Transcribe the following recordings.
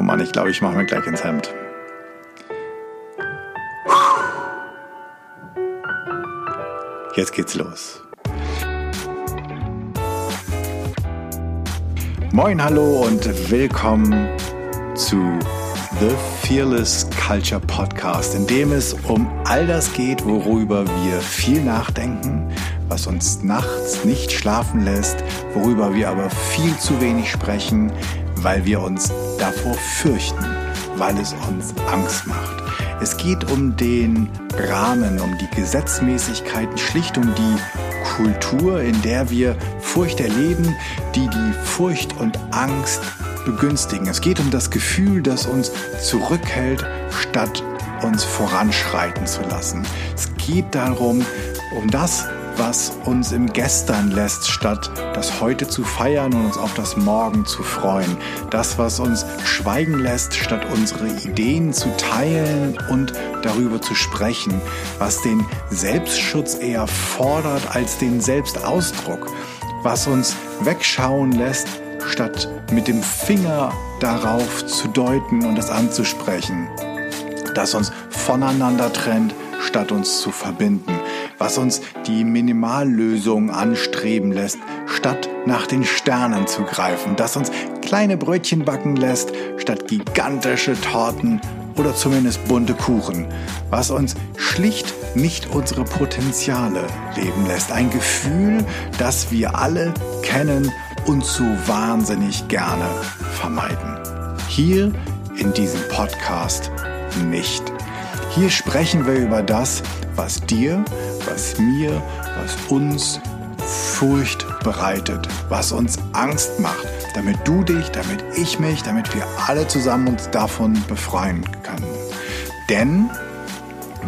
Oh Mann, ich glaube, ich mache mir gleich ins Hemd. Jetzt geht's los. Moin, hallo und willkommen zu The Fearless Culture Podcast, in dem es um all das geht, worüber wir viel nachdenken, was uns nachts nicht schlafen lässt, worüber wir aber viel zu wenig sprechen, weil wir uns davor fürchten, weil es uns Angst macht. Es geht um den Rahmen, um die Gesetzmäßigkeiten, schlicht um die Kultur, in der wir Furcht erleben, die die Furcht und Angst begünstigen. Es geht um das Gefühl, das uns zurückhält, statt uns voranschreiten zu lassen. Es geht darum, um das, was uns im Gestern lässt, statt das Heute zu feiern und uns auf das Morgen zu freuen. Das, was uns schweigen lässt, statt unsere Ideen zu teilen und darüber zu sprechen. Was den Selbstschutz eher fordert als den Selbstausdruck. Was uns wegschauen lässt, statt mit dem Finger darauf zu deuten und es anzusprechen. Das uns voneinander trennt, statt uns zu verbinden was uns die Minimallösung anstreben lässt, statt nach den Sternen zu greifen, das uns kleine Brötchen backen lässt, statt gigantische Torten oder zumindest bunte Kuchen, was uns schlicht nicht unsere Potenziale leben lässt. Ein Gefühl, das wir alle kennen und so wahnsinnig gerne vermeiden. Hier in diesem Podcast nicht. Hier sprechen wir über das, was dir was mir, was uns Furcht bereitet, was uns Angst macht, damit du dich, damit ich mich, damit wir alle zusammen uns davon befreien können. Denn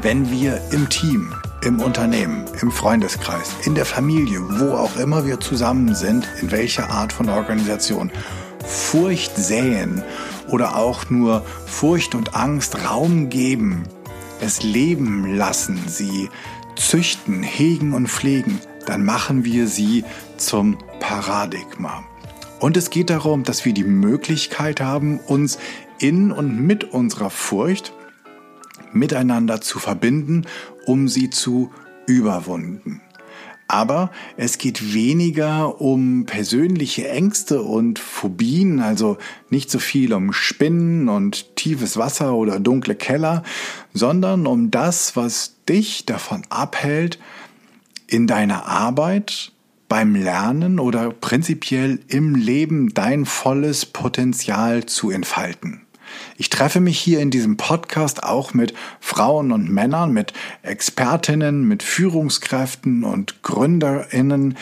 wenn wir im Team, im Unternehmen, im Freundeskreis, in der Familie, wo auch immer wir zusammen sind, in welcher Art von Organisation, Furcht säen oder auch nur Furcht und Angst Raum geben, es leben lassen, sie züchten, hegen und pflegen, dann machen wir sie zum Paradigma. Und es geht darum, dass wir die Möglichkeit haben, uns in und mit unserer Furcht miteinander zu verbinden, um sie zu überwunden. Aber es geht weniger um persönliche Ängste und Phobien, also nicht so viel um Spinnen und tiefes Wasser oder dunkle Keller, sondern um das, was dich davon abhält, in deiner Arbeit, beim Lernen oder prinzipiell im Leben dein volles Potenzial zu entfalten. Ich treffe mich hier in diesem Podcast auch mit Frauen und Männern, mit Expertinnen, mit Führungskräften und Gründerinnen,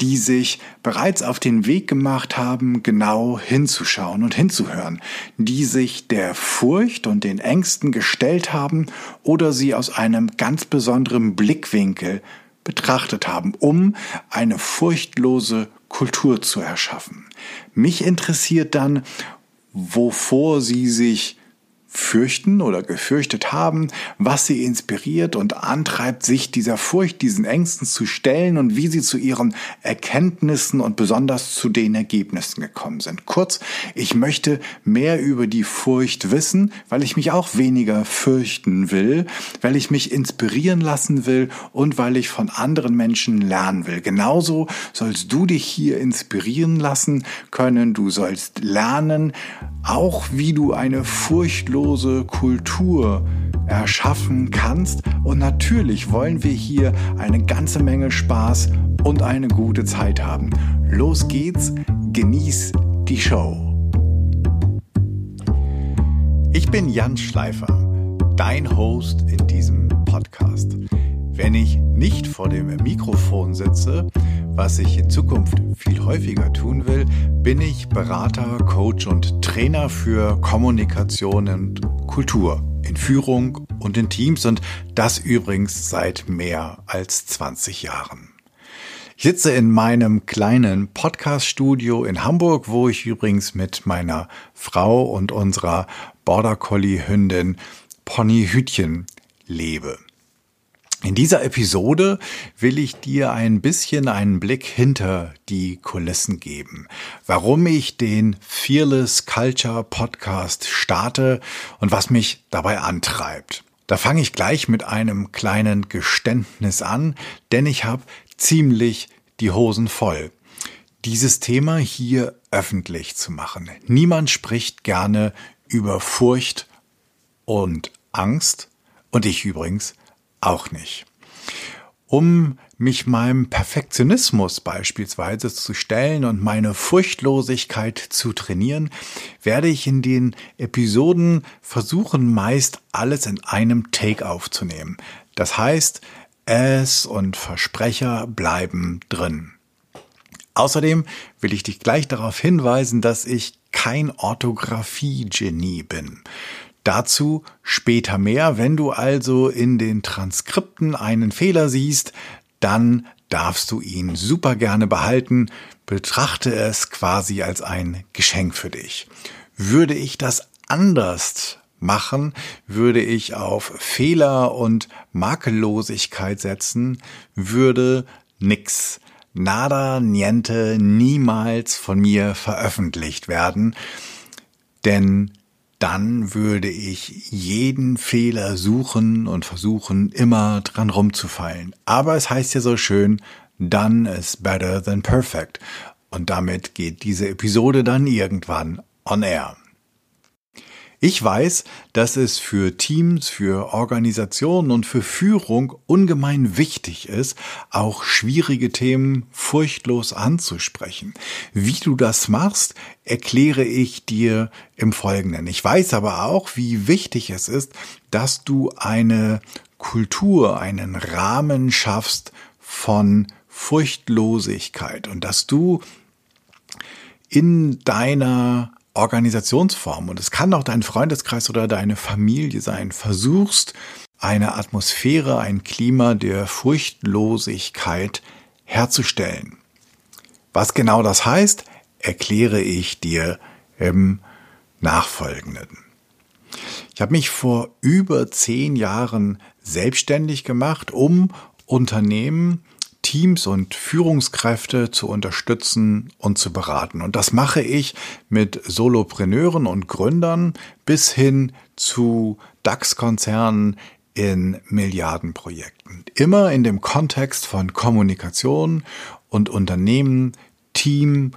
die sich bereits auf den Weg gemacht haben, genau hinzuschauen und hinzuhören, die sich der Furcht und den Ängsten gestellt haben oder sie aus einem ganz besonderen Blickwinkel betrachtet haben, um eine furchtlose Kultur zu erschaffen. Mich interessiert dann, wovor sie sich fürchten oder gefürchtet haben, was sie inspiriert und antreibt, sich dieser Furcht, diesen Ängsten zu stellen und wie sie zu ihren Erkenntnissen und besonders zu den Ergebnissen gekommen sind. Kurz, ich möchte mehr über die Furcht wissen, weil ich mich auch weniger fürchten will, weil ich mich inspirieren lassen will und weil ich von anderen Menschen lernen will. Genauso sollst du dich hier inspirieren lassen können, du sollst lernen, auch wie du eine furchtlose Kultur erschaffen kannst. Und natürlich wollen wir hier eine ganze Menge Spaß und eine gute Zeit haben. Los geht's, genieß die Show. Ich bin Jan Schleifer, dein Host in diesem Podcast. Wenn ich nicht vor dem Mikrofon sitze, was ich in Zukunft viel häufiger tun will, bin ich Berater, Coach und Trainer für Kommunikation und Kultur in Führung und in Teams und das übrigens seit mehr als 20 Jahren. Ich sitze in meinem kleinen Podcast-Studio in Hamburg, wo ich übrigens mit meiner Frau und unserer Border Collie Hündin Pony Hütchen lebe. In dieser Episode will ich dir ein bisschen einen Blick hinter die Kulissen geben, warum ich den Fearless Culture Podcast starte und was mich dabei antreibt. Da fange ich gleich mit einem kleinen Geständnis an, denn ich habe ziemlich die Hosen voll. Dieses Thema hier öffentlich zu machen. Niemand spricht gerne über Furcht und Angst und ich übrigens auch nicht. Um mich meinem Perfektionismus beispielsweise zu stellen und meine Furchtlosigkeit zu trainieren, werde ich in den Episoden versuchen, meist alles in einem Take aufzunehmen. Das heißt, es und Versprecher bleiben drin. Außerdem will ich dich gleich darauf hinweisen, dass ich kein Orthographie-Genie bin. Dazu später mehr. Wenn du also in den Transkripten einen Fehler siehst, dann darfst du ihn super gerne behalten. Betrachte es quasi als ein Geschenk für dich. Würde ich das anders machen, würde ich auf Fehler und Makellosigkeit setzen, würde nix, nada, niente, niemals von mir veröffentlicht werden. Denn dann würde ich jeden Fehler suchen und versuchen, immer dran rumzufallen. Aber es heißt ja so schön, done is better than perfect. Und damit geht diese Episode dann irgendwann on air. Ich weiß, dass es für Teams, für Organisationen und für Führung ungemein wichtig ist, auch schwierige Themen furchtlos anzusprechen. Wie du das machst, erkläre ich dir im Folgenden. Ich weiß aber auch, wie wichtig es ist, dass du eine Kultur, einen Rahmen schaffst von Furchtlosigkeit und dass du in deiner Organisationsform und es kann auch dein Freundeskreis oder deine Familie sein, versuchst eine Atmosphäre, ein Klima der Furchtlosigkeit herzustellen. Was genau das heißt, erkläre ich dir im Nachfolgenden. Ich habe mich vor über zehn Jahren selbstständig gemacht, um Unternehmen Teams und Führungskräfte zu unterstützen und zu beraten. Und das mache ich mit Solopreneuren und Gründern bis hin zu DAX-Konzernen in Milliardenprojekten. Immer in dem Kontext von Kommunikation und Unternehmen, Team,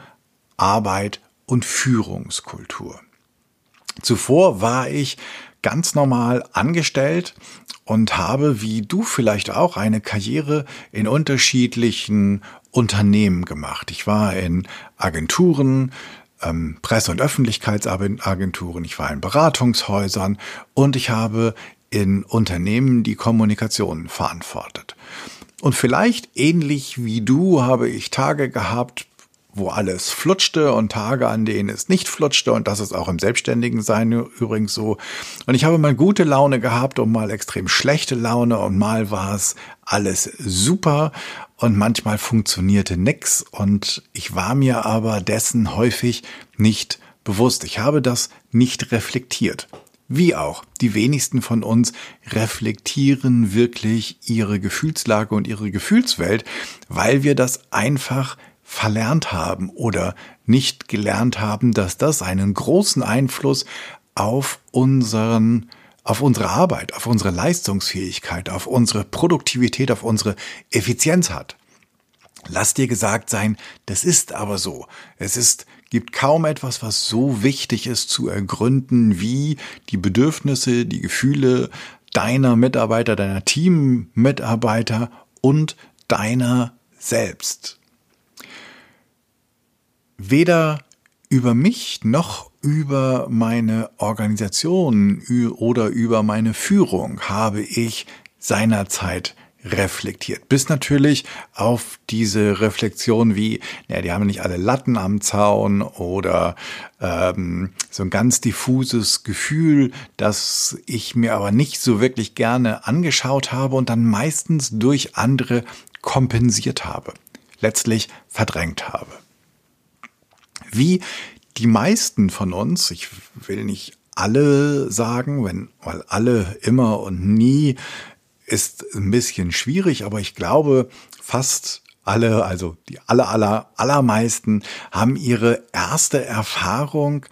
Arbeit und Führungskultur. Zuvor war ich ganz normal angestellt und habe, wie du vielleicht auch, eine Karriere in unterschiedlichen Unternehmen gemacht. Ich war in Agenturen, ähm, Presse- und Öffentlichkeitsagenturen, ich war in Beratungshäusern und ich habe in Unternehmen die Kommunikation verantwortet. Und vielleicht ähnlich wie du habe ich Tage gehabt, wo alles flutschte und Tage, an denen es nicht flutschte. Und das ist auch im Selbstständigen sein übrigens so. Und ich habe mal gute Laune gehabt und mal extrem schlechte Laune und mal war es alles super und manchmal funktionierte nix. Und ich war mir aber dessen häufig nicht bewusst. Ich habe das nicht reflektiert. Wie auch, die wenigsten von uns reflektieren wirklich ihre Gefühlslage und ihre Gefühlswelt, weil wir das einfach verlernt haben oder nicht gelernt haben, dass das einen großen Einfluss auf unseren auf unsere Arbeit, auf unsere Leistungsfähigkeit, auf unsere Produktivität, auf unsere Effizienz hat. Lass dir gesagt sein, das ist aber so. Es ist, gibt kaum etwas, was so wichtig ist zu ergründen wie die Bedürfnisse, die Gefühle deiner Mitarbeiter, deiner Teammitarbeiter und deiner selbst weder über mich noch über meine Organisation oder über meine Führung habe ich seinerzeit reflektiert. Bis natürlich auf diese Reflexion wie, ja, die haben nicht alle Latten am Zaun oder ähm, so ein ganz diffuses Gefühl, das ich mir aber nicht so wirklich gerne angeschaut habe und dann meistens durch andere kompensiert habe, letztlich verdrängt habe wie die meisten von uns, ich will nicht alle sagen, wenn, weil alle immer und nie ist ein bisschen schwierig, aber ich glaube, fast alle, also die aller, aller, allermeisten haben ihre erste Erfahrung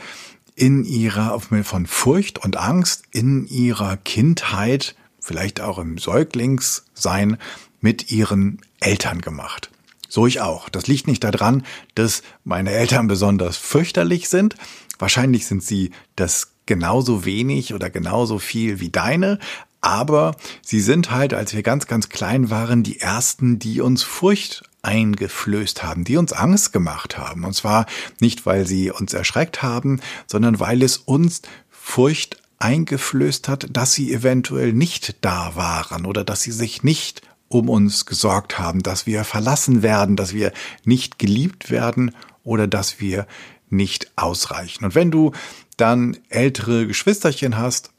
in ihrer, von Furcht und Angst in ihrer Kindheit, vielleicht auch im Säuglingssein, mit ihren Eltern gemacht. So ich auch. Das liegt nicht daran, dass meine Eltern besonders fürchterlich sind. Wahrscheinlich sind sie das genauso wenig oder genauso viel wie deine. Aber sie sind halt, als wir ganz, ganz klein waren, die ersten, die uns Furcht eingeflößt haben, die uns Angst gemacht haben. Und zwar nicht, weil sie uns erschreckt haben, sondern weil es uns Furcht eingeflößt hat, dass sie eventuell nicht da waren oder dass sie sich nicht um uns gesorgt haben, dass wir verlassen werden, dass wir nicht geliebt werden oder dass wir nicht ausreichen. Und wenn du dann ältere Geschwisterchen hast,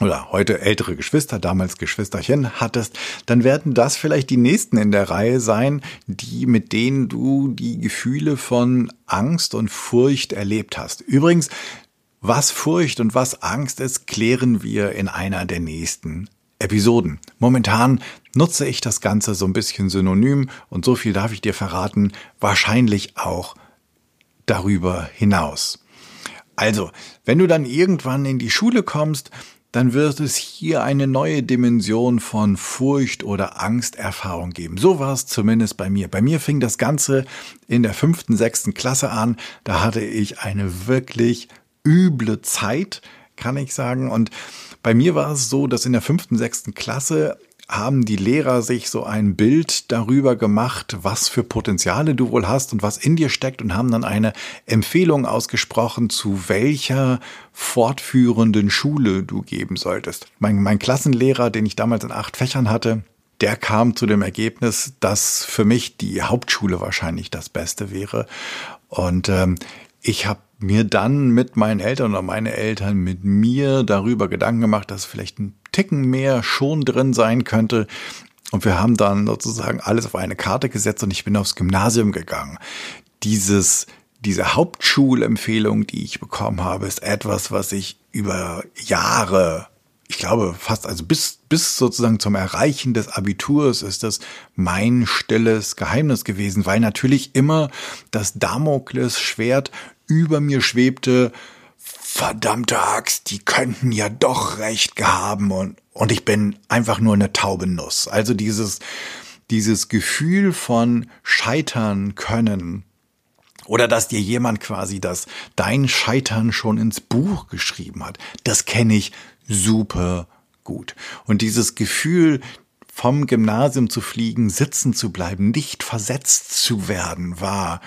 oder heute ältere Geschwister, damals Geschwisterchen hattest, dann werden das vielleicht die nächsten in der Reihe sein, die mit denen du die Gefühle von Angst und Furcht erlebt hast. Übrigens, was Furcht und was Angst ist, klären wir in einer der nächsten Episoden. Momentan nutze ich das Ganze so ein bisschen synonym und so viel darf ich dir verraten, wahrscheinlich auch darüber hinaus. Also, wenn du dann irgendwann in die Schule kommst, dann wird es hier eine neue Dimension von Furcht oder Angsterfahrung geben. So war es zumindest bei mir. Bei mir fing das Ganze in der fünften, sechsten Klasse an. Da hatte ich eine wirklich üble Zeit, kann ich sagen. Und bei mir war es so, dass in der fünften, sechsten Klasse haben die Lehrer sich so ein Bild darüber gemacht, was für Potenziale du wohl hast und was in dir steckt und haben dann eine Empfehlung ausgesprochen, zu welcher fortführenden Schule du geben solltest. Mein, mein Klassenlehrer, den ich damals in acht Fächern hatte, der kam zu dem Ergebnis, dass für mich die Hauptschule wahrscheinlich das Beste wäre. Und ähm, ich habe mir dann mit meinen Eltern oder meine Eltern mit mir darüber Gedanken gemacht, dass vielleicht ein Ticken mehr schon drin sein könnte. Und wir haben dann sozusagen alles auf eine Karte gesetzt und ich bin aufs Gymnasium gegangen. Dieses, diese Hauptschulempfehlung, die ich bekommen habe, ist etwas, was ich über Jahre ich glaube fast, also bis, bis sozusagen zum Erreichen des Abiturs ist das mein stilles Geheimnis gewesen, weil natürlich immer das Damoklesschwert über mir schwebte, verdammte Axt, die könnten ja doch recht gehaben und, und ich bin einfach nur eine taube Nuss. Also dieses, dieses Gefühl von scheitern können, oder dass dir jemand quasi das dein Scheitern schon ins Buch geschrieben hat. Das kenne ich super gut. Und dieses Gefühl, vom Gymnasium zu fliegen, sitzen zu bleiben, nicht versetzt zu werden, war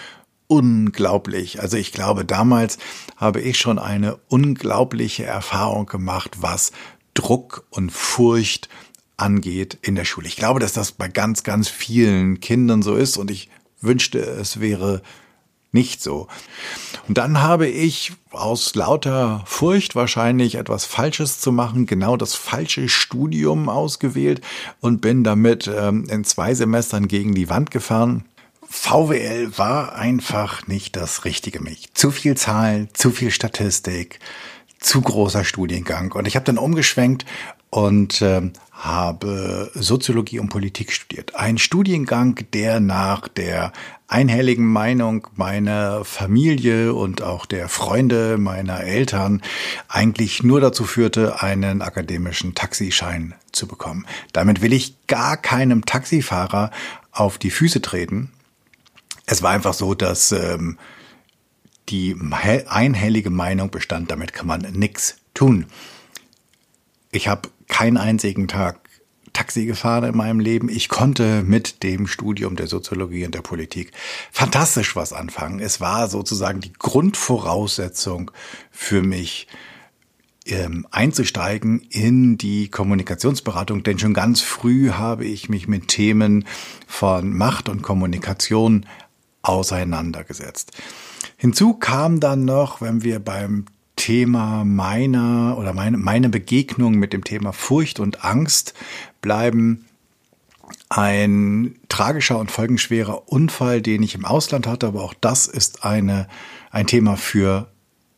unglaublich. Also ich glaube, damals habe ich schon eine unglaubliche Erfahrung gemacht, was Druck und Furcht angeht in der Schule. Ich glaube, dass das bei ganz, ganz vielen Kindern so ist und ich wünschte, es wäre nicht so. Und dann habe ich aus lauter Furcht wahrscheinlich etwas Falsches zu machen, genau das falsche Studium ausgewählt und bin damit ähm, in zwei Semestern gegen die Wand gefahren. VWL war einfach nicht das Richtige mich. Zu viel Zahlen, zu viel Statistik, zu großer Studiengang. Und ich habe dann umgeschwenkt und äh, habe Soziologie und Politik studiert. Ein Studiengang, der nach der einhelligen Meinung meiner Familie und auch der Freunde meiner Eltern eigentlich nur dazu führte, einen akademischen Taxischein zu bekommen. Damit will ich gar keinem Taxifahrer auf die Füße treten. Es war einfach so, dass ähm, die einhellige Meinung bestand, damit kann man nichts tun. Ich habe keinen einzigen Tag Taxi gefahren in meinem Leben. Ich konnte mit dem Studium der Soziologie und der Politik fantastisch was anfangen. Es war sozusagen die Grundvoraussetzung für mich, ähm, einzusteigen in die Kommunikationsberatung, denn schon ganz früh habe ich mich mit Themen von Macht und Kommunikation auseinandergesetzt. Hinzu kam dann noch, wenn wir beim Thema meiner oder meine, meine Begegnung mit dem Thema Furcht und Angst bleiben, ein tragischer und folgenschwerer Unfall, den ich im Ausland hatte, aber auch das ist eine, ein Thema für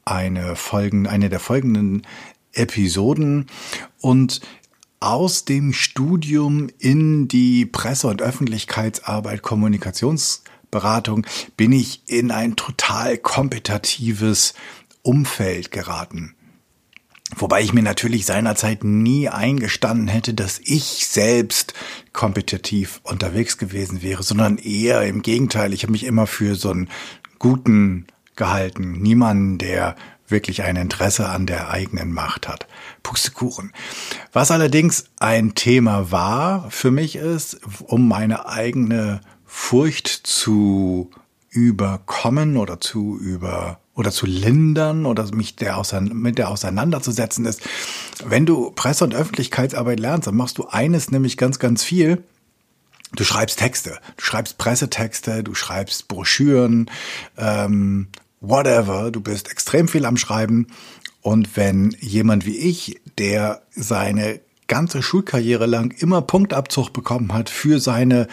eine Folgen, eine der folgenden Episoden. Und aus dem Studium in die Presse- und Öffentlichkeitsarbeit, Kommunikationsberatung bin ich in ein total kompetitives Umfeld geraten. Wobei ich mir natürlich seinerzeit nie eingestanden hätte, dass ich selbst kompetitiv unterwegs gewesen wäre, sondern eher im Gegenteil. Ich habe mich immer für so einen guten gehalten. Niemanden, der wirklich ein Interesse an der eigenen Macht hat. Pustekuchen. Was allerdings ein Thema war für mich ist, um meine eigene Furcht zu überkommen oder zu über oder zu lindern oder mich der mit der auseinanderzusetzen ist. Wenn du Presse- und Öffentlichkeitsarbeit lernst, dann machst du eines nämlich ganz, ganz viel. Du schreibst Texte, du schreibst Pressetexte, du schreibst Broschüren, ähm, whatever. Du bist extrem viel am Schreiben. Und wenn jemand wie ich, der seine ganze Schulkarriere lang immer Punktabzug bekommen hat für seine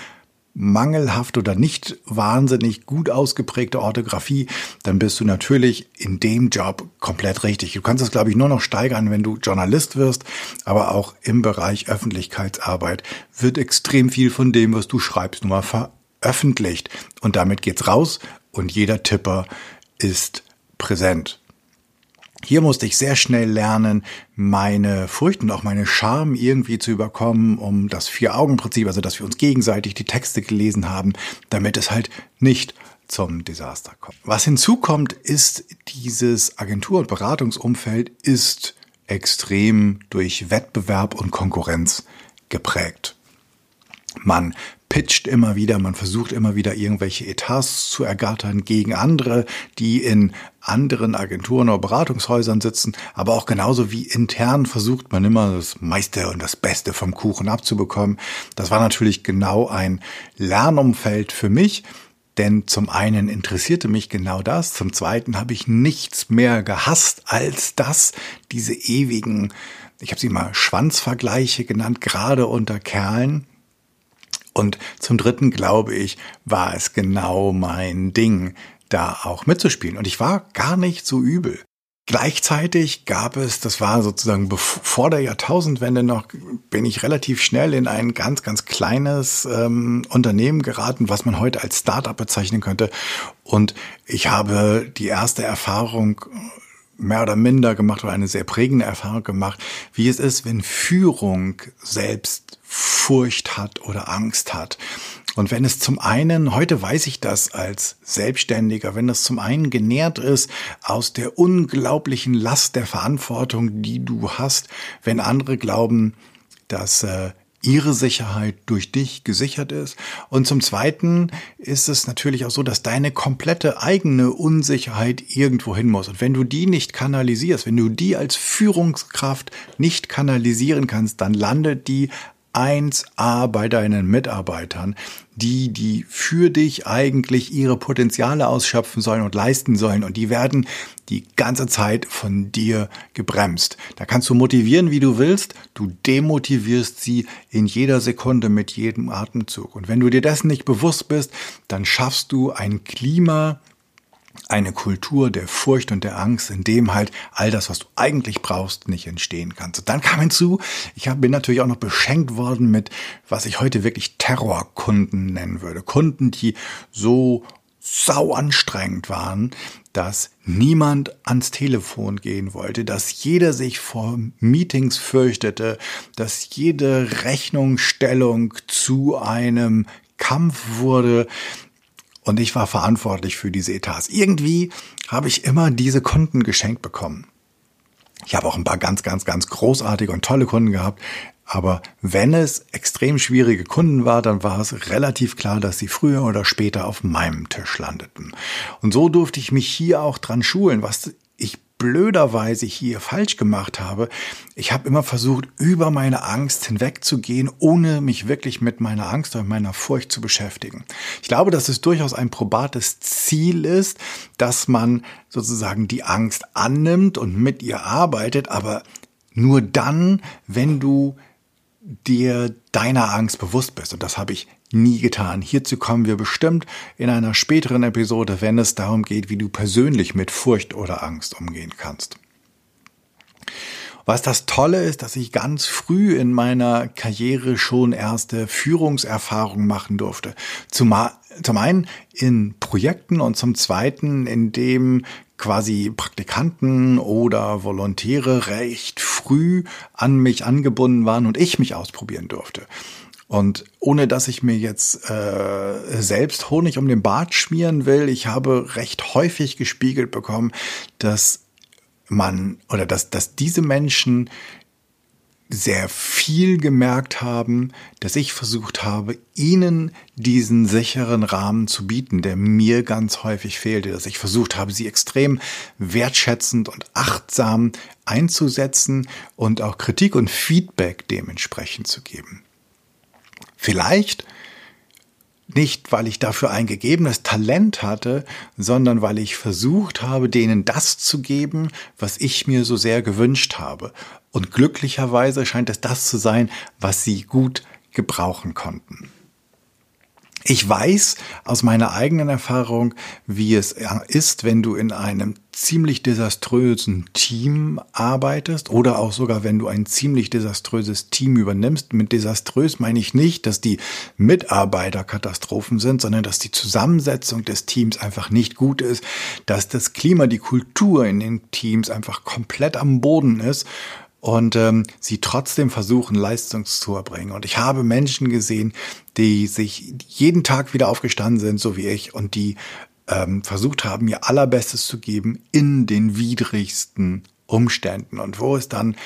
mangelhaft oder nicht wahnsinnig gut ausgeprägte Orthographie, dann bist du natürlich in dem Job komplett richtig. Du kannst es, glaube ich, nur noch steigern, wenn du Journalist wirst, aber auch im Bereich Öffentlichkeitsarbeit wird extrem viel von dem, was du schreibst, nun mal veröffentlicht. Und damit geht's raus und jeder Tipper ist präsent. Hier musste ich sehr schnell lernen, meine Furcht und auch meine Scham irgendwie zu überkommen, um das Vier-Augen-Prinzip, also dass wir uns gegenseitig die Texte gelesen haben, damit es halt nicht zum Desaster kommt. Was hinzukommt, ist dieses Agentur- und Beratungsumfeld ist extrem durch Wettbewerb und Konkurrenz geprägt. Man pitcht immer wieder, man versucht immer wieder irgendwelche Etats zu ergattern gegen andere, die in anderen Agenturen oder Beratungshäusern sitzen, aber auch genauso wie intern versucht man immer das meiste und das Beste vom Kuchen abzubekommen. Das war natürlich genau ein Lernumfeld für mich, denn zum einen interessierte mich genau das, zum zweiten habe ich nichts mehr gehasst als das, diese ewigen, ich habe sie mal Schwanzvergleiche genannt, gerade unter Kerlen, und zum Dritten, glaube ich, war es genau mein Ding, da auch mitzuspielen. Und ich war gar nicht so übel. Gleichzeitig gab es, das war sozusagen vor der Jahrtausendwende noch, bin ich relativ schnell in ein ganz, ganz kleines ähm, Unternehmen geraten, was man heute als Startup bezeichnen könnte. Und ich habe die erste Erfahrung mehr oder minder gemacht oder eine sehr prägende Erfahrung gemacht, wie es ist, wenn Führung selbst Furcht hat oder Angst hat. Und wenn es zum einen, heute weiß ich das als Selbstständiger, wenn das zum einen genährt ist aus der unglaublichen Last der Verantwortung, die du hast, wenn andere glauben, dass äh, ihre Sicherheit durch dich gesichert ist. Und zum Zweiten ist es natürlich auch so, dass deine komplette eigene Unsicherheit irgendwo hin muss. Und wenn du die nicht kanalisierst, wenn du die als Führungskraft nicht kanalisieren kannst, dann landet die 1a bei deinen Mitarbeitern, die, die für dich eigentlich ihre Potenziale ausschöpfen sollen und leisten sollen. Und die werden die ganze Zeit von dir gebremst. Da kannst du motivieren, wie du willst. Du demotivierst sie in jeder Sekunde mit jedem Atemzug. Und wenn du dir dessen nicht bewusst bist, dann schaffst du ein Klima, eine Kultur der Furcht und der Angst, in dem halt all das, was du eigentlich brauchst, nicht entstehen kann. Und dann kam hinzu, ich bin natürlich auch noch beschenkt worden mit, was ich heute wirklich Terrorkunden nennen würde. Kunden, die so sau anstrengend waren, dass niemand ans Telefon gehen wollte, dass jeder sich vor Meetings fürchtete, dass jede Rechnungsstellung zu einem Kampf wurde, und ich war verantwortlich für diese Etats. Irgendwie habe ich immer diese Kunden geschenkt bekommen. Ich habe auch ein paar ganz, ganz, ganz großartige und tolle Kunden gehabt. Aber wenn es extrem schwierige Kunden war, dann war es relativ klar, dass sie früher oder später auf meinem Tisch landeten. Und so durfte ich mich hier auch dran schulen, was ich blöderweise hier falsch gemacht habe. Ich habe immer versucht, über meine Angst hinwegzugehen, ohne mich wirklich mit meiner Angst oder meiner Furcht zu beschäftigen. Ich glaube, dass es durchaus ein probates Ziel ist, dass man sozusagen die Angst annimmt und mit ihr arbeitet, aber nur dann, wenn du dir deiner Angst bewusst bist. Und das habe ich nie getan. Hierzu kommen wir bestimmt in einer späteren Episode, wenn es darum geht, wie du persönlich mit Furcht oder Angst umgehen kannst. Was das Tolle ist, dass ich ganz früh in meiner Karriere schon erste Führungserfahrungen machen durfte. Zum, zum einen in Projekten und zum zweiten, in dem quasi Praktikanten oder Volontäre recht früh an mich angebunden waren und ich mich ausprobieren durfte. Und ohne dass ich mir jetzt äh, selbst Honig um den Bart schmieren will, ich habe recht häufig gespiegelt bekommen, dass man oder dass, dass diese Menschen sehr viel gemerkt haben, dass ich versucht habe, ihnen diesen sicheren Rahmen zu bieten, der mir ganz häufig fehlte, dass ich versucht habe, sie extrem wertschätzend und achtsam einzusetzen und auch Kritik und Feedback dementsprechend zu geben. Vielleicht nicht, weil ich dafür ein gegebenes Talent hatte, sondern weil ich versucht habe, denen das zu geben, was ich mir so sehr gewünscht habe. Und glücklicherweise scheint es das zu sein, was sie gut gebrauchen konnten. Ich weiß aus meiner eigenen Erfahrung, wie es ist, wenn du in einem ziemlich desaströsen Team arbeitest oder auch sogar, wenn du ein ziemlich desaströses Team übernimmst. Mit desaströs meine ich nicht, dass die Mitarbeiter Katastrophen sind, sondern dass die Zusammensetzung des Teams einfach nicht gut ist, dass das Klima, die Kultur in den Teams einfach komplett am Boden ist und ähm, sie trotzdem versuchen, Leistung zu erbringen. Und ich habe Menschen gesehen, die sich jeden Tag wieder aufgestanden sind, so wie ich, und die ähm, versucht haben, ihr allerbestes zu geben in den widrigsten Umständen. Und wo es dann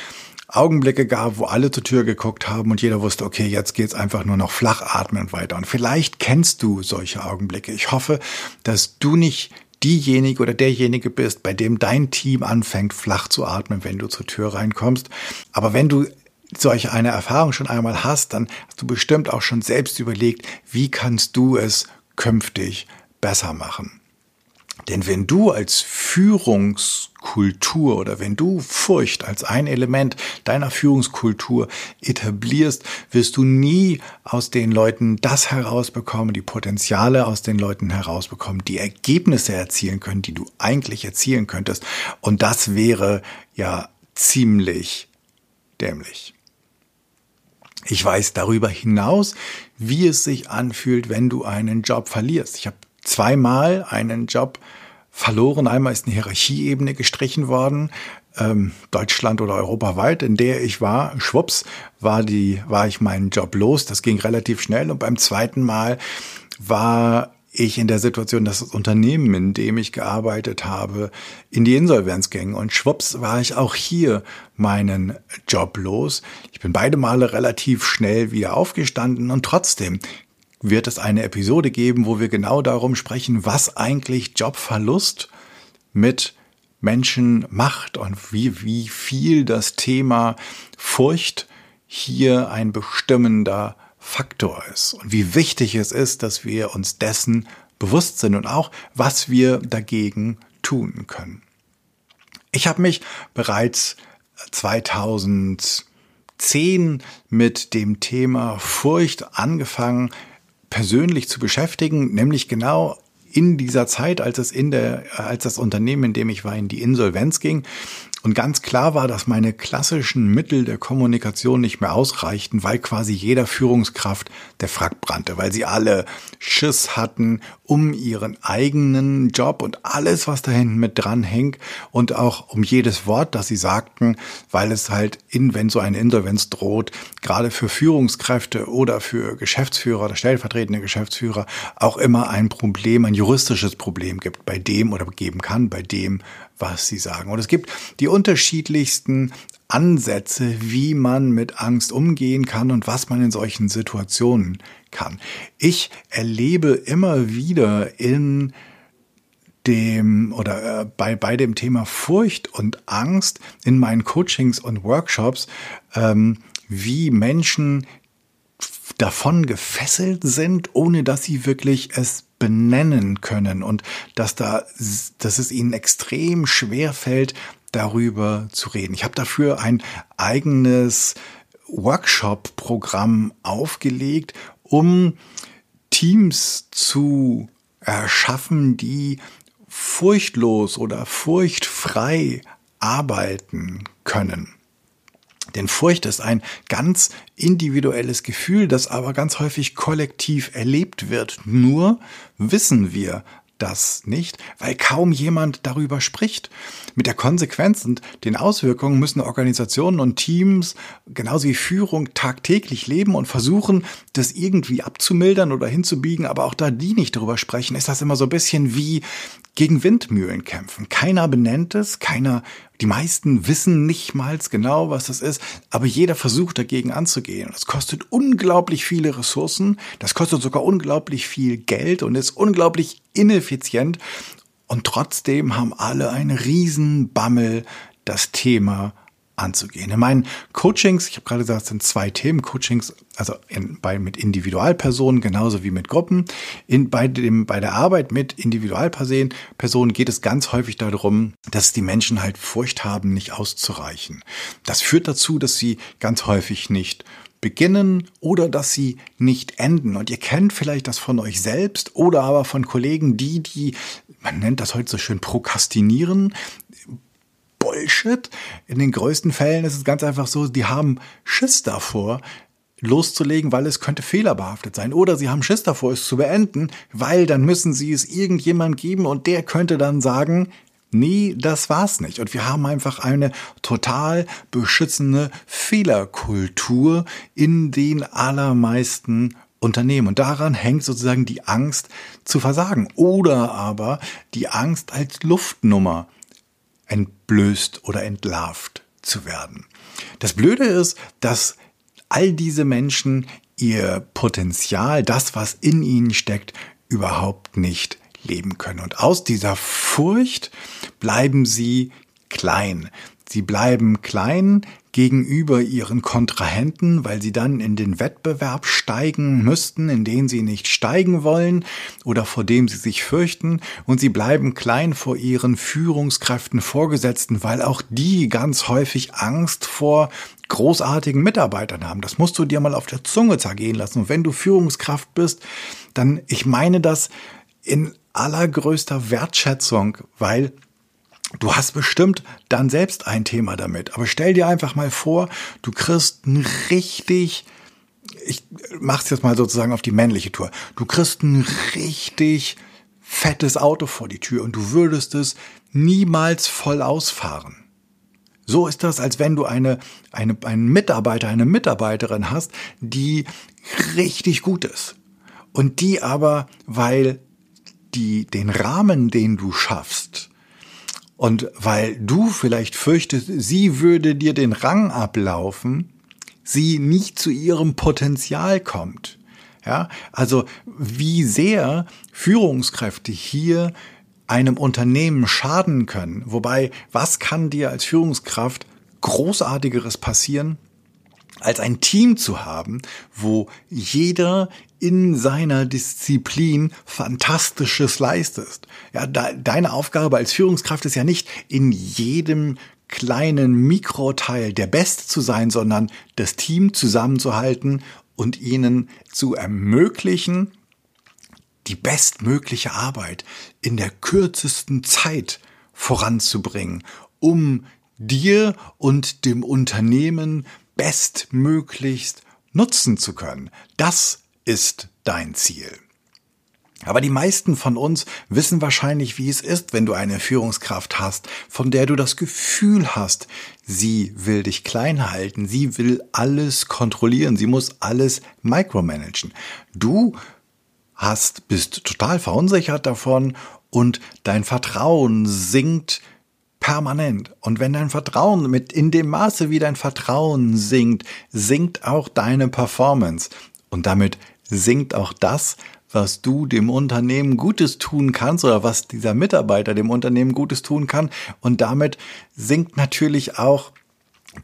Augenblicke gab, wo alle zur Tür geguckt haben und jeder wusste, okay, jetzt geht's einfach nur noch flach atmen und weiter. Und vielleicht kennst du solche Augenblicke. Ich hoffe, dass du nicht diejenige oder derjenige bist, bei dem dein Team anfängt flach zu atmen, wenn du zur Tür reinkommst. Aber wenn du solche eine Erfahrung schon einmal hast, dann hast du bestimmt auch schon selbst überlegt, wie kannst du es künftig besser machen. Denn wenn du als Führungskultur oder wenn du Furcht als ein Element deiner Führungskultur etablierst, wirst du nie aus den Leuten das herausbekommen, die Potenziale aus den Leuten herausbekommen, die Ergebnisse erzielen können, die du eigentlich erzielen könntest. Und das wäre ja ziemlich dämlich. Ich weiß darüber hinaus, wie es sich anfühlt, wenn du einen Job verlierst. Ich habe zweimal einen Job verloren. Einmal ist eine Hierarchieebene gestrichen worden, ähm, Deutschland oder europaweit, in der ich war. Schwupps, war die, war ich meinen Job los. Das ging relativ schnell. Und beim zweiten Mal war ich in der Situation, dass das Unternehmen, in dem ich gearbeitet habe, in die Insolvenz ging. Und schwupps war ich auch hier meinen Job los. Ich bin beide Male relativ schnell wieder aufgestanden und trotzdem wird es eine Episode geben, wo wir genau darum sprechen, was eigentlich Jobverlust mit Menschen macht und wie, wie viel das Thema Furcht hier ein bestimmender Faktor ist und wie wichtig es ist, dass wir uns dessen bewusst sind und auch, was wir dagegen tun können. Ich habe mich bereits 2010 mit dem Thema Furcht angefangen, persönlich zu beschäftigen, nämlich genau in dieser Zeit, als es in der, als das Unternehmen, in dem ich war, in die Insolvenz ging und ganz klar war, dass meine klassischen Mittel der Kommunikation nicht mehr ausreichten, weil quasi jeder Führungskraft der Frack brannte, weil sie alle Schiss hatten um ihren eigenen Job und alles, was da hinten mit dran hängt und auch um jedes Wort, das sie sagten, weil es halt in, wenn so eine Insolvenz droht, gerade für Führungskräfte oder für Geschäftsführer oder stellvertretende Geschäftsführer auch immer ein Problem, ein juristisches Problem gibt bei dem oder geben kann, bei dem, was sie sagen. Und es gibt die unterschiedlichsten Ansätze, wie man mit Angst umgehen kann und was man in solchen Situationen kann. Ich erlebe immer wieder in dem oder äh, bei, bei dem Thema Furcht und Angst in meinen Coachings und Workshops, ähm, wie Menschen davon gefesselt sind, ohne dass sie wirklich es benennen können und dass da, dass es ihnen extrem schwer fällt, darüber zu reden. Ich habe dafür ein eigenes Workshop-Programm aufgelegt, um Teams zu erschaffen, die furchtlos oder furchtfrei arbeiten können. Denn Furcht ist ein ganz individuelles Gefühl, das aber ganz häufig kollektiv erlebt wird. Nur wissen wir das nicht, weil kaum jemand darüber spricht. Mit der Konsequenz und den Auswirkungen müssen Organisationen und Teams, genauso wie Führung, tagtäglich leben und versuchen, das irgendwie abzumildern oder hinzubiegen. Aber auch da die nicht darüber sprechen, ist das immer so ein bisschen wie gegen Windmühlen kämpfen. Keiner benennt es, keiner, die meisten wissen nicht mal genau, was das ist, aber jeder versucht dagegen anzugehen. Das kostet unglaublich viele Ressourcen, das kostet sogar unglaublich viel Geld und ist unglaublich ineffizient. Und trotzdem haben alle einen riesen Bammel, das Thema anzugehen. In meinen Coachings, ich habe gerade gesagt, es sind zwei Themen, Coachings, also in, bei, mit Individualpersonen genauso wie mit Gruppen. In, bei, dem, bei der Arbeit mit Individualpersonen Personen geht es ganz häufig darum, dass die Menschen halt Furcht haben, nicht auszureichen. Das führt dazu, dass sie ganz häufig nicht beginnen oder dass sie nicht enden. Und ihr kennt vielleicht das von euch selbst oder aber von Kollegen, die, die, man nennt das heute so schön, prokrastinieren, Bullshit. In den größten Fällen ist es ganz einfach so, die haben Schiss davor, loszulegen, weil es könnte fehlerbehaftet sein. Oder sie haben Schiss davor, es zu beenden, weil dann müssen sie es irgendjemand geben und der könnte dann sagen, nee, das war's nicht. Und wir haben einfach eine total beschützende Fehlerkultur in den allermeisten Unternehmen. Und daran hängt sozusagen die Angst zu versagen oder aber die Angst als Luftnummer entblößt oder entlarvt zu werden. Das Blöde ist, dass all diese Menschen ihr Potenzial, das, was in ihnen steckt, überhaupt nicht leben können. Und aus dieser Furcht bleiben sie klein. Sie bleiben klein gegenüber ihren Kontrahenten, weil sie dann in den Wettbewerb steigen müssten, in den sie nicht steigen wollen oder vor dem sie sich fürchten, und sie bleiben klein vor ihren Führungskräften Vorgesetzten, weil auch die ganz häufig Angst vor großartigen Mitarbeitern haben. Das musst du dir mal auf der Zunge zergehen lassen. Und wenn du Führungskraft bist, dann, ich meine das in allergrößter Wertschätzung, weil Du hast bestimmt dann selbst ein Thema damit. Aber stell dir einfach mal vor, du kriegst ein richtig, ich mach's jetzt mal sozusagen auf die männliche Tour. Du kriegst ein richtig fettes Auto vor die Tür und du würdest es niemals voll ausfahren. So ist das, als wenn du eine, eine, einen Mitarbeiter, eine Mitarbeiterin hast, die richtig gut ist. Und die aber, weil die, den Rahmen, den du schaffst, und weil du vielleicht fürchtest, sie würde dir den Rang ablaufen, sie nicht zu ihrem Potenzial kommt. Ja, also wie sehr Führungskräfte hier einem Unternehmen schaden können. Wobei, was kann dir als Führungskraft großartigeres passieren, als ein Team zu haben, wo jeder in seiner Disziplin Fantastisches leistest. Ja, da, deine Aufgabe als Führungskraft ist ja nicht in jedem kleinen Mikroteil der Beste zu sein, sondern das Team zusammenzuhalten und ihnen zu ermöglichen, die bestmögliche Arbeit in der kürzesten Zeit voranzubringen, um dir und dem Unternehmen bestmöglichst nutzen zu können. Das ist dein Ziel. Aber die meisten von uns wissen wahrscheinlich, wie es ist, wenn du eine Führungskraft hast, von der du das Gefühl hast, sie will dich klein halten, sie will alles kontrollieren, sie muss alles micromanagen. Du hast, bist total verunsichert davon und dein Vertrauen sinkt permanent. Und wenn dein Vertrauen mit in dem Maße, wie dein Vertrauen sinkt, sinkt auch deine Performance. Und damit sinkt auch das, was du dem Unternehmen Gutes tun kannst oder was dieser Mitarbeiter dem Unternehmen Gutes tun kann. Und damit sinkt natürlich auch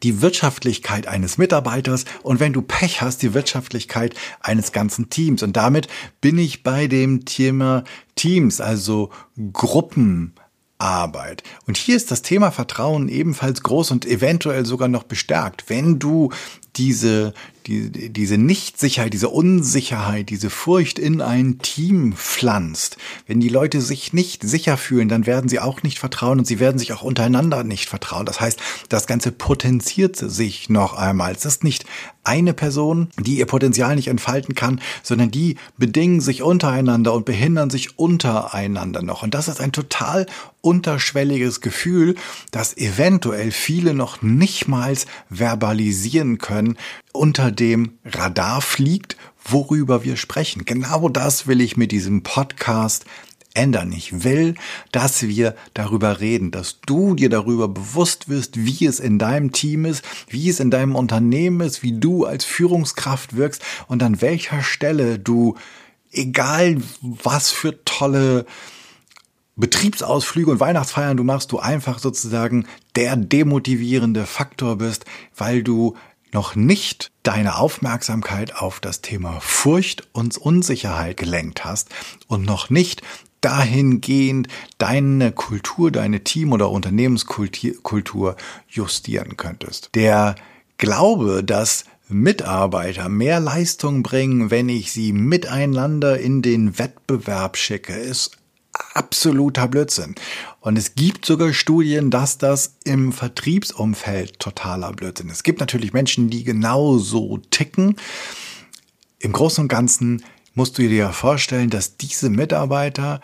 die Wirtschaftlichkeit eines Mitarbeiters und wenn du Pech hast, die Wirtschaftlichkeit eines ganzen Teams. Und damit bin ich bei dem Thema Teams, also Gruppen, Arbeit. Und hier ist das Thema Vertrauen ebenfalls groß und eventuell sogar noch bestärkt. Wenn du diese, die, diese Nichtsicherheit, diese Unsicherheit, diese Furcht in ein Team pflanzt, wenn die Leute sich nicht sicher fühlen, dann werden sie auch nicht vertrauen und sie werden sich auch untereinander nicht vertrauen. Das heißt, das Ganze potenziert sich noch einmal. Es ist nicht eine Person, die ihr Potenzial nicht entfalten kann, sondern die bedingen sich untereinander und behindern sich untereinander noch. Und das ist ein total unterschwelliges Gefühl, das eventuell viele noch nicht mal verbalisieren können, unter dem Radar fliegt, worüber wir sprechen. Genau das will ich mit diesem Podcast ändern. Ich will, dass wir darüber reden, dass du dir darüber bewusst wirst, wie es in deinem Team ist, wie es in deinem Unternehmen ist, wie du als Führungskraft wirkst und an welcher Stelle du, egal was für tolle Betriebsausflüge und Weihnachtsfeiern du machst, du einfach sozusagen der demotivierende Faktor bist, weil du noch nicht deine Aufmerksamkeit auf das Thema Furcht und Unsicherheit gelenkt hast und noch nicht dahingehend deine Kultur, deine Team- oder Unternehmenskultur justieren könntest. Der Glaube, dass Mitarbeiter mehr Leistung bringen, wenn ich sie miteinander in den Wettbewerb schicke, ist absoluter Blödsinn. Und es gibt sogar Studien, dass das im Vertriebsumfeld totaler Blödsinn ist. Es gibt natürlich Menschen, die genauso ticken. Im Großen und Ganzen musst du dir vorstellen, dass diese Mitarbeiter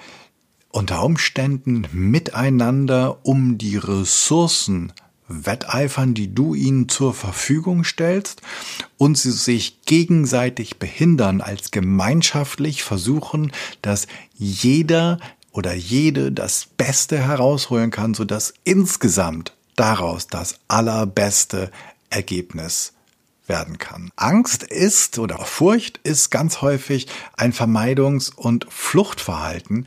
unter Umständen miteinander um die Ressourcen wetteifern, die du ihnen zur Verfügung stellst und sie sich gegenseitig behindern, als gemeinschaftlich versuchen, dass jeder oder jede das Beste herausholen kann, sodass insgesamt daraus das allerbeste Ergebnis werden kann. Angst ist oder Furcht ist ganz häufig ein Vermeidungs- und Fluchtverhalten,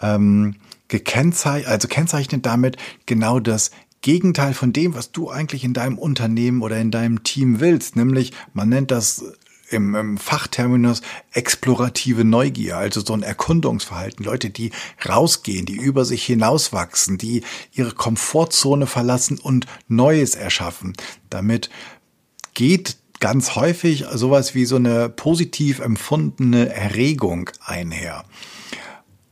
ähm, gekennzeichnet, also kennzeichnet damit genau das Gegenteil von dem, was du eigentlich in deinem Unternehmen oder in deinem Team willst. Nämlich, man nennt das im, im Fachterminus explorative Neugier, also so ein Erkundungsverhalten. Leute, die rausgehen, die über sich hinauswachsen, die ihre Komfortzone verlassen und Neues erschaffen. Damit geht ganz häufig sowas wie so eine positiv empfundene Erregung einher.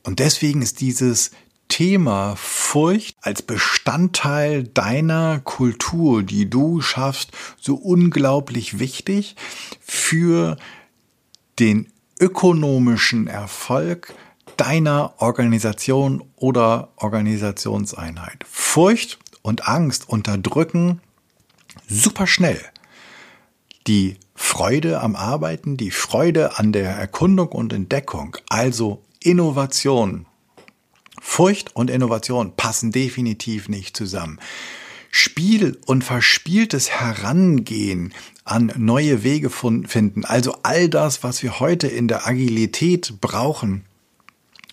Und deswegen ist dieses Thema Furcht als Bestandteil deiner Kultur, die du schaffst, so unglaublich wichtig für den ökonomischen Erfolg deiner Organisation oder Organisationseinheit. Furcht und Angst unterdrücken super schnell die Freude am Arbeiten, die Freude an der Erkundung und Entdeckung, also Innovation, Furcht und Innovation passen definitiv nicht zusammen. Spiel und verspieltes Herangehen an neue Wege finden, also all das, was wir heute in der Agilität brauchen,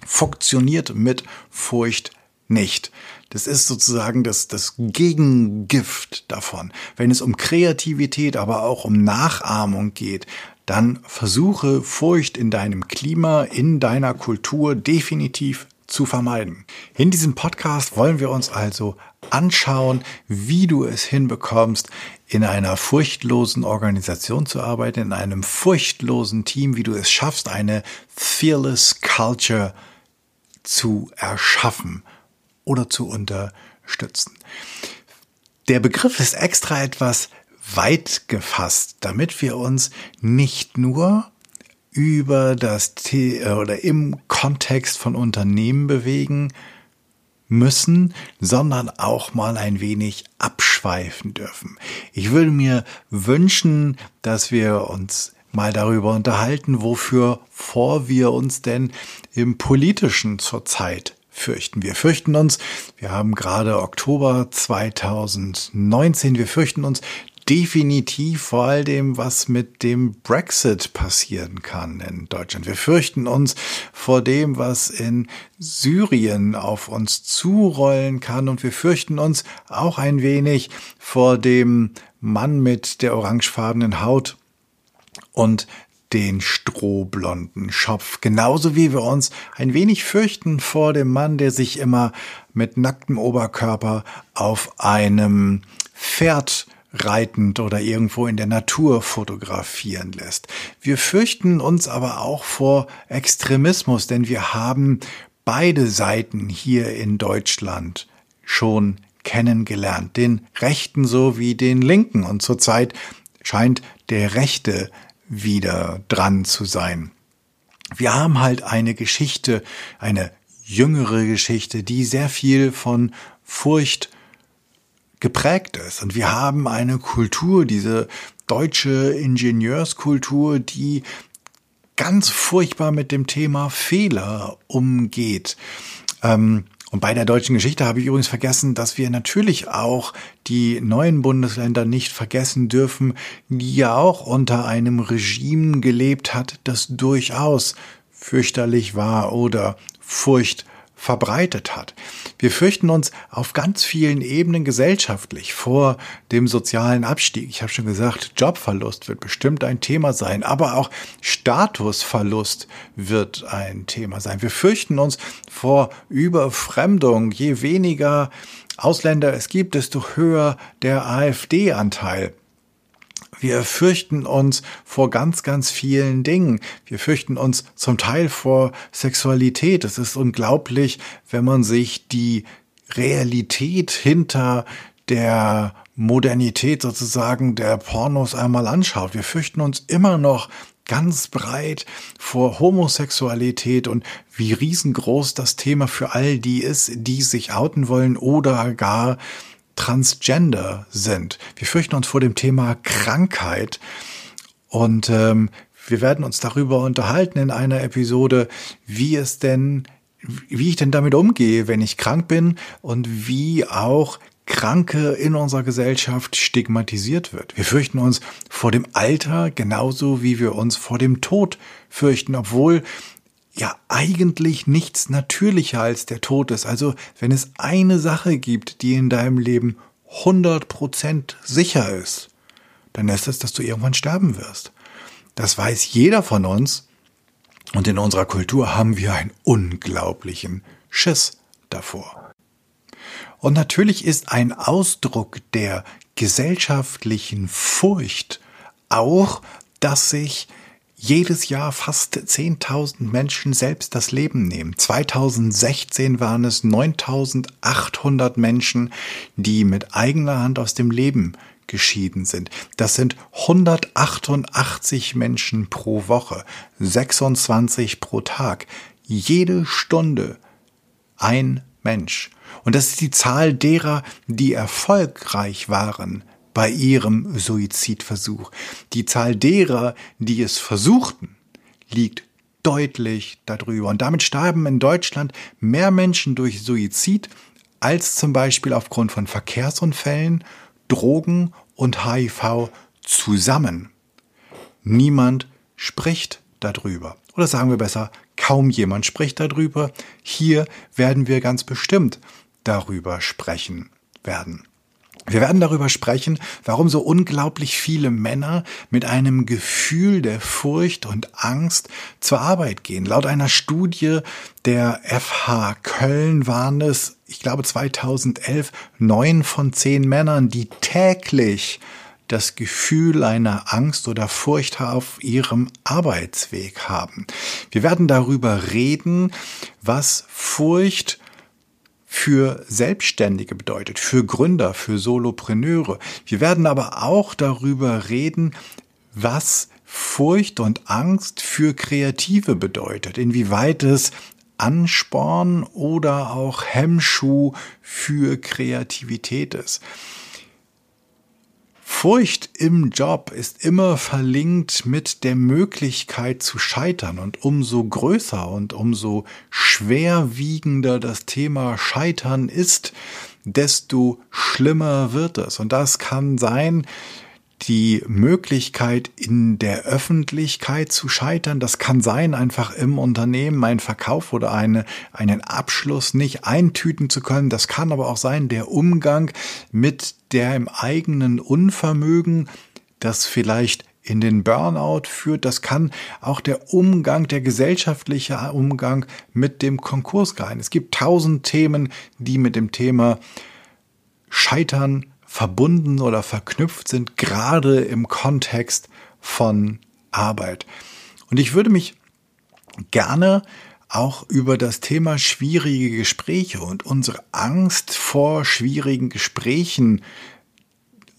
funktioniert mit Furcht nicht. Das ist sozusagen das, das Gegengift davon. Wenn es um Kreativität, aber auch um Nachahmung geht, dann versuche Furcht in deinem Klima, in deiner Kultur definitiv zu vermeiden. In diesem Podcast wollen wir uns also anschauen, wie du es hinbekommst, in einer furchtlosen Organisation zu arbeiten, in einem furchtlosen Team, wie du es schaffst, eine fearless Culture zu erschaffen oder zu unterstützen. Der Begriff ist extra etwas weit gefasst, damit wir uns nicht nur über das The äh, oder im Kontext von Unternehmen bewegen müssen, sondern auch mal ein wenig abschweifen dürfen. Ich würde mir wünschen, dass wir uns mal darüber unterhalten, wofür vor wir uns denn im politischen zurzeit fürchten. Wir fürchten uns, wir haben gerade Oktober 2019, wir fürchten uns definitiv vor all dem, was mit dem Brexit passieren kann in Deutschland. Wir fürchten uns vor dem, was in Syrien auf uns zurollen kann und wir fürchten uns auch ein wenig vor dem Mann mit der orangefarbenen Haut und den strohblonden Schopf, genauso wie wir uns ein wenig fürchten vor dem Mann, der sich immer mit nacktem Oberkörper auf einem Pferd reitend oder irgendwo in der Natur fotografieren lässt. Wir fürchten uns aber auch vor Extremismus, denn wir haben beide Seiten hier in Deutschland schon kennengelernt, den Rechten sowie den Linken. Und zurzeit scheint der Rechte wieder dran zu sein. Wir haben halt eine Geschichte, eine jüngere Geschichte, die sehr viel von Furcht geprägt ist. Und wir haben eine Kultur, diese deutsche Ingenieurskultur, die ganz furchtbar mit dem Thema Fehler umgeht. Ähm, und bei der deutschen Geschichte habe ich übrigens vergessen, dass wir natürlich auch die neuen Bundesländer nicht vergessen dürfen, die ja auch unter einem Regime gelebt hat, das durchaus fürchterlich war oder Furcht verbreitet hat. Wir fürchten uns auf ganz vielen Ebenen gesellschaftlich vor dem sozialen Abstieg. Ich habe schon gesagt, Jobverlust wird bestimmt ein Thema sein, aber auch Statusverlust wird ein Thema sein. Wir fürchten uns vor Überfremdung. Je weniger Ausländer es gibt, desto höher der AfD-Anteil. Wir fürchten uns vor ganz, ganz vielen Dingen. Wir fürchten uns zum Teil vor Sexualität. Es ist unglaublich, wenn man sich die Realität hinter der Modernität sozusagen der Pornos einmal anschaut. Wir fürchten uns immer noch ganz breit vor Homosexualität und wie riesengroß das Thema für all die ist, die sich outen wollen oder gar transgender sind. Wir fürchten uns vor dem Thema Krankheit und ähm, wir werden uns darüber unterhalten in einer Episode, wie es denn, wie ich denn damit umgehe, wenn ich krank bin und wie auch Kranke in unserer Gesellschaft stigmatisiert wird. Wir fürchten uns vor dem Alter genauso wie wir uns vor dem Tod fürchten, obwohl ja eigentlich nichts natürlicher als der Tod ist. Also wenn es eine Sache gibt, die in deinem Leben 100% sicher ist, dann ist es, dass du irgendwann sterben wirst. Das weiß jeder von uns und in unserer Kultur haben wir einen unglaublichen Schiss davor. Und natürlich ist ein Ausdruck der gesellschaftlichen Furcht auch, dass sich jedes Jahr fast 10.000 Menschen selbst das Leben nehmen. 2016 waren es 9.800 Menschen, die mit eigener Hand aus dem Leben geschieden sind. Das sind 188 Menschen pro Woche, 26 pro Tag, jede Stunde ein Mensch. Und das ist die Zahl derer, die erfolgreich waren bei ihrem Suizidversuch. Die Zahl derer, die es versuchten, liegt deutlich darüber. Und damit starben in Deutschland mehr Menschen durch Suizid als zum Beispiel aufgrund von Verkehrsunfällen, Drogen und HIV zusammen. Niemand spricht darüber. Oder sagen wir besser, kaum jemand spricht darüber. Hier werden wir ganz bestimmt darüber sprechen werden. Wir werden darüber sprechen, warum so unglaublich viele Männer mit einem Gefühl der Furcht und Angst zur Arbeit gehen. Laut einer Studie der FH Köln waren es, ich glaube 2011, neun von zehn Männern, die täglich das Gefühl einer Angst oder Furcht auf ihrem Arbeitsweg haben. Wir werden darüber reden, was Furcht für Selbstständige bedeutet, für Gründer, für Solopreneure. Wir werden aber auch darüber reden, was Furcht und Angst für Kreative bedeutet, inwieweit es Ansporn oder auch Hemmschuh für Kreativität ist. Furcht im Job ist immer verlinkt mit der Möglichkeit zu scheitern und umso größer und umso schwerwiegender das Thema Scheitern ist, desto schlimmer wird es. Und das kann sein, die Möglichkeit in der Öffentlichkeit zu scheitern. Das kann sein, einfach im Unternehmen einen Verkauf oder eine, einen Abschluss nicht eintüten zu können. Das kann aber auch sein, der Umgang mit der im eigenen Unvermögen, das vielleicht in den Burnout führt. Das kann auch der Umgang, der gesellschaftliche Umgang mit dem Konkurs sein. Es gibt tausend Themen, die mit dem Thema Scheitern verbunden oder verknüpft sind, gerade im Kontext von Arbeit. Und ich würde mich gerne auch über das Thema schwierige Gespräche und unsere Angst vor schwierigen Gesprächen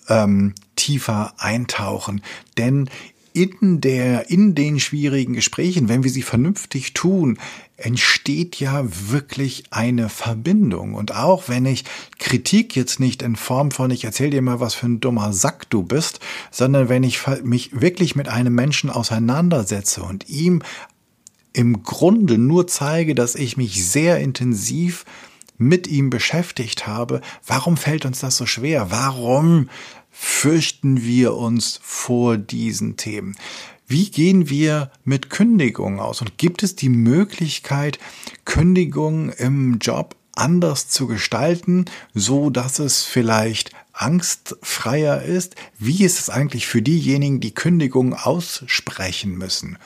ähm, tiefer eintauchen. Denn in der, in den schwierigen Gesprächen, wenn wir sie vernünftig tun, entsteht ja wirklich eine Verbindung. Und auch wenn ich Kritik jetzt nicht in Form von, ich erzähl dir mal, was für ein dummer Sack du bist, sondern wenn ich mich wirklich mit einem Menschen auseinandersetze und ihm im Grunde nur zeige, dass ich mich sehr intensiv mit ihm beschäftigt habe, warum fällt uns das so schwer? Warum fürchten wir uns vor diesen Themen? Wie gehen wir mit Kündigungen aus? Und gibt es die Möglichkeit, Kündigungen im Job anders zu gestalten, so dass es vielleicht angstfreier ist? Wie ist es eigentlich für diejenigen, die Kündigungen aussprechen müssen?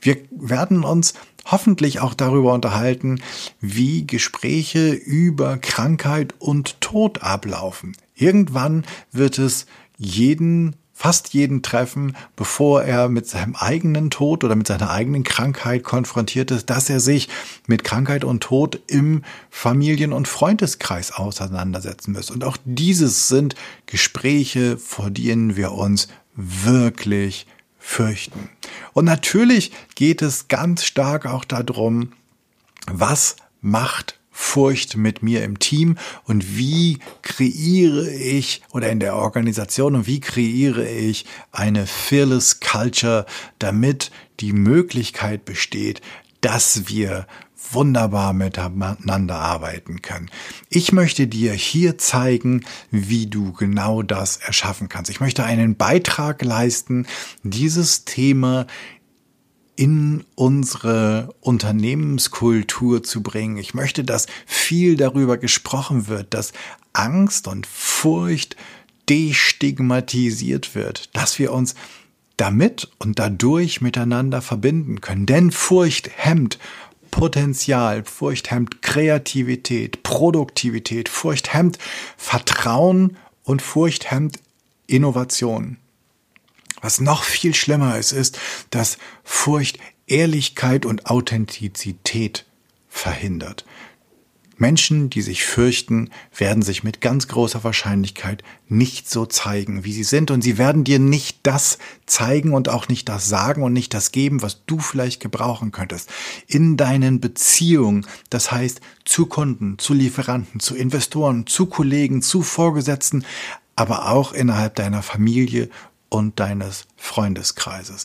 Wir werden uns hoffentlich auch darüber unterhalten, wie Gespräche über Krankheit und Tod ablaufen. Irgendwann wird es jeden fast jeden treffen, bevor er mit seinem eigenen Tod oder mit seiner eigenen Krankheit konfrontiert ist, dass er sich mit Krankheit und Tod im Familien- und Freundeskreis auseinandersetzen muss. Und auch dieses sind Gespräche, vor denen wir uns wirklich fürchten. Und natürlich geht es ganz stark auch darum, was macht Furcht mit mir im Team und wie kreiere ich oder in der Organisation und wie kreiere ich eine fearless Culture, damit die Möglichkeit besteht, dass wir wunderbar miteinander arbeiten können. Ich möchte dir hier zeigen, wie du genau das erschaffen kannst. Ich möchte einen Beitrag leisten, dieses Thema in unsere Unternehmenskultur zu bringen. Ich möchte, dass viel darüber gesprochen wird, dass Angst und Furcht destigmatisiert wird, dass wir uns damit und dadurch miteinander verbinden können. Denn Furcht hemmt Potenzial, Furcht hemmt Kreativität, Produktivität, Furcht hemmt Vertrauen und Furcht hemmt Innovation. Was noch viel schlimmer ist, ist, dass Furcht Ehrlichkeit und Authentizität verhindert. Menschen, die sich fürchten, werden sich mit ganz großer Wahrscheinlichkeit nicht so zeigen, wie sie sind. Und sie werden dir nicht das zeigen und auch nicht das sagen und nicht das geben, was du vielleicht gebrauchen könntest. In deinen Beziehungen, das heißt zu Kunden, zu Lieferanten, zu Investoren, zu Kollegen, zu Vorgesetzten, aber auch innerhalb deiner Familie und deines Freundeskreises.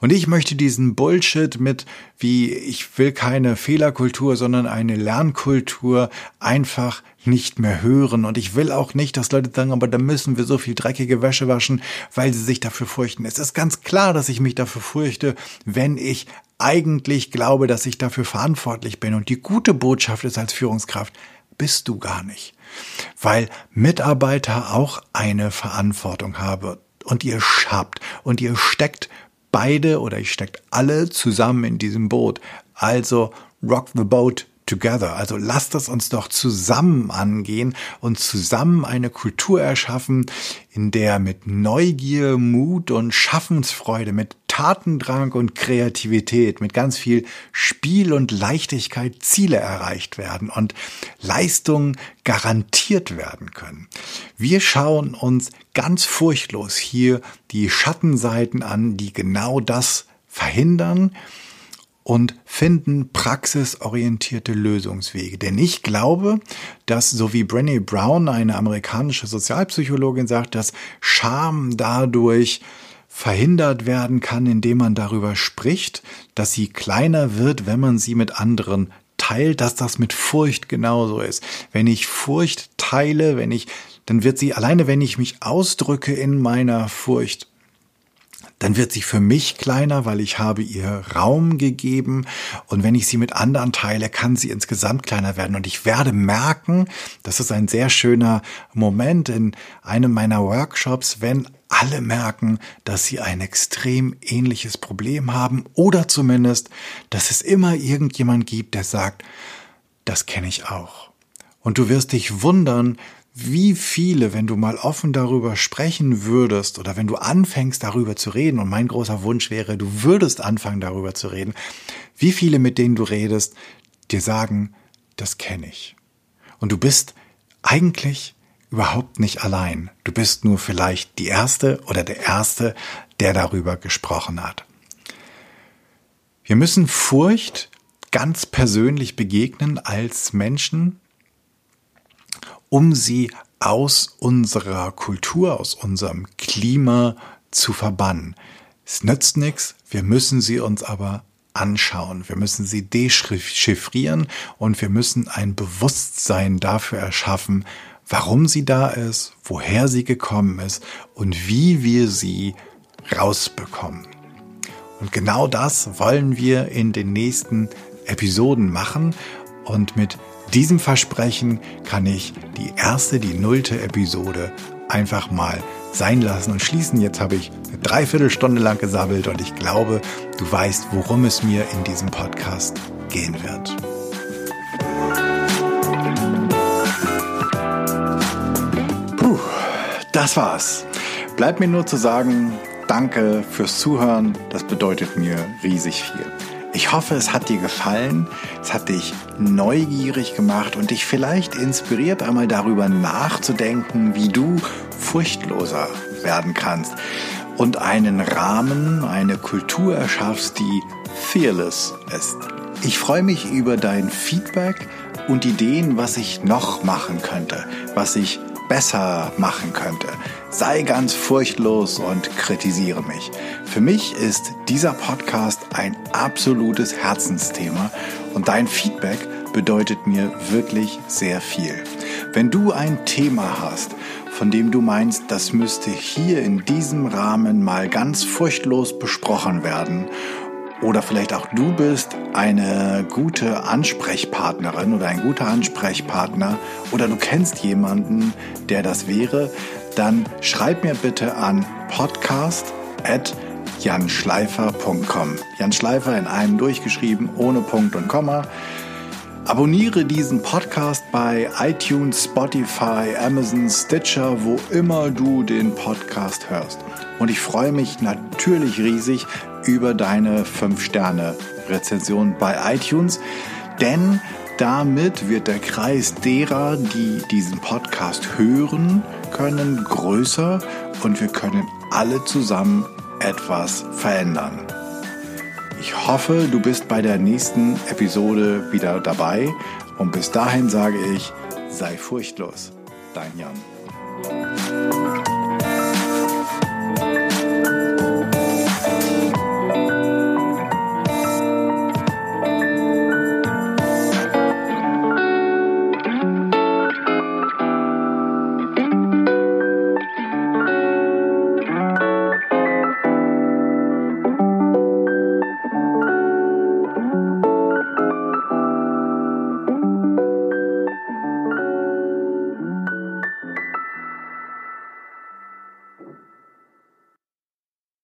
Und ich möchte diesen Bullshit mit, wie ich will keine Fehlerkultur, sondern eine Lernkultur einfach nicht mehr hören. Und ich will auch nicht, dass Leute sagen, aber da müssen wir so viel dreckige Wäsche waschen, weil sie sich dafür fürchten. Es ist ganz klar, dass ich mich dafür fürchte, wenn ich eigentlich glaube, dass ich dafür verantwortlich bin. Und die gute Botschaft ist als Führungskraft, bist du gar nicht. Weil Mitarbeiter auch eine Verantwortung haben und ihr schabt und ihr steckt beide oder ihr steckt alle zusammen in diesem Boot. Also rock the boat together. Also lasst es uns doch zusammen angehen und zusammen eine Kultur erschaffen, in der mit Neugier, Mut und Schaffensfreude, mit Tatendrang und Kreativität, mit ganz viel Spiel und Leichtigkeit Ziele erreicht werden und Leistungen garantiert werden können. Wir schauen uns ganz furchtlos hier die Schattenseiten an, die genau das verhindern und finden praxisorientierte Lösungswege. Denn ich glaube, dass, so wie Brené Brown, eine amerikanische Sozialpsychologin, sagt, dass Scham dadurch verhindert werden kann, indem man darüber spricht, dass sie kleiner wird, wenn man sie mit anderen teilt, dass das mit Furcht genauso ist. Wenn ich Furcht teile, wenn ich, dann wird sie alleine, wenn ich mich ausdrücke in meiner Furcht, dann wird sie für mich kleiner, weil ich habe ihr Raum gegeben. Und wenn ich sie mit anderen teile, kann sie insgesamt kleiner werden. Und ich werde merken, das ist ein sehr schöner Moment in einem meiner Workshops, wenn alle merken, dass sie ein extrem ähnliches Problem haben oder zumindest, dass es immer irgendjemand gibt, der sagt, das kenne ich auch. Und du wirst dich wundern, wie viele, wenn du mal offen darüber sprechen würdest oder wenn du anfängst darüber zu reden, und mein großer Wunsch wäre, du würdest anfangen darüber zu reden, wie viele, mit denen du redest, dir sagen, das kenne ich. Und du bist eigentlich überhaupt nicht allein. Du bist nur vielleicht die Erste oder der Erste, der darüber gesprochen hat. Wir müssen Furcht ganz persönlich begegnen als Menschen, um sie aus unserer Kultur, aus unserem Klima zu verbannen. Es nützt nichts, wir müssen sie uns aber anschauen. Wir müssen sie dechiffrieren und wir müssen ein Bewusstsein dafür erschaffen, warum sie da ist, woher sie gekommen ist und wie wir sie rausbekommen. Und genau das wollen wir in den nächsten Episoden machen und mit diesem Versprechen kann ich die erste, die nullte Episode einfach mal sein lassen und schließen. Jetzt habe ich eine Dreiviertelstunde lang gesabbelt und ich glaube, du weißt, worum es mir in diesem Podcast gehen wird. Puh, das war's. Bleibt mir nur zu sagen, danke fürs Zuhören. Das bedeutet mir riesig viel. Ich hoffe, es hat dir gefallen, es hat dich neugierig gemacht und dich vielleicht inspiriert, einmal darüber nachzudenken, wie du furchtloser werden kannst und einen Rahmen, eine Kultur erschaffst, die fearless ist. Ich freue mich über dein Feedback und Ideen, was ich noch machen könnte, was ich besser machen könnte. Sei ganz furchtlos und kritisiere mich. Für mich ist dieser Podcast ein absolutes Herzensthema und dein Feedback bedeutet mir wirklich sehr viel. Wenn du ein Thema hast, von dem du meinst, das müsste hier in diesem Rahmen mal ganz furchtlos besprochen werden, oder vielleicht auch du bist eine gute Ansprechpartnerin oder ein guter Ansprechpartner oder du kennst jemanden, der das wäre, dann schreib mir bitte an podcast janschleifer.com. Jan Schleifer in einem durchgeschrieben, ohne Punkt und Komma. Abonniere diesen Podcast bei iTunes, Spotify, Amazon, Stitcher, wo immer du den Podcast hörst. Und ich freue mich natürlich riesig über deine 5-Sterne-Rezension bei iTunes, denn damit wird der Kreis derer, die diesen Podcast hören können, größer und wir können alle zusammen etwas verändern. Ich hoffe, du bist bei der nächsten Episode wieder dabei und bis dahin sage ich, sei furchtlos. Dein Jan.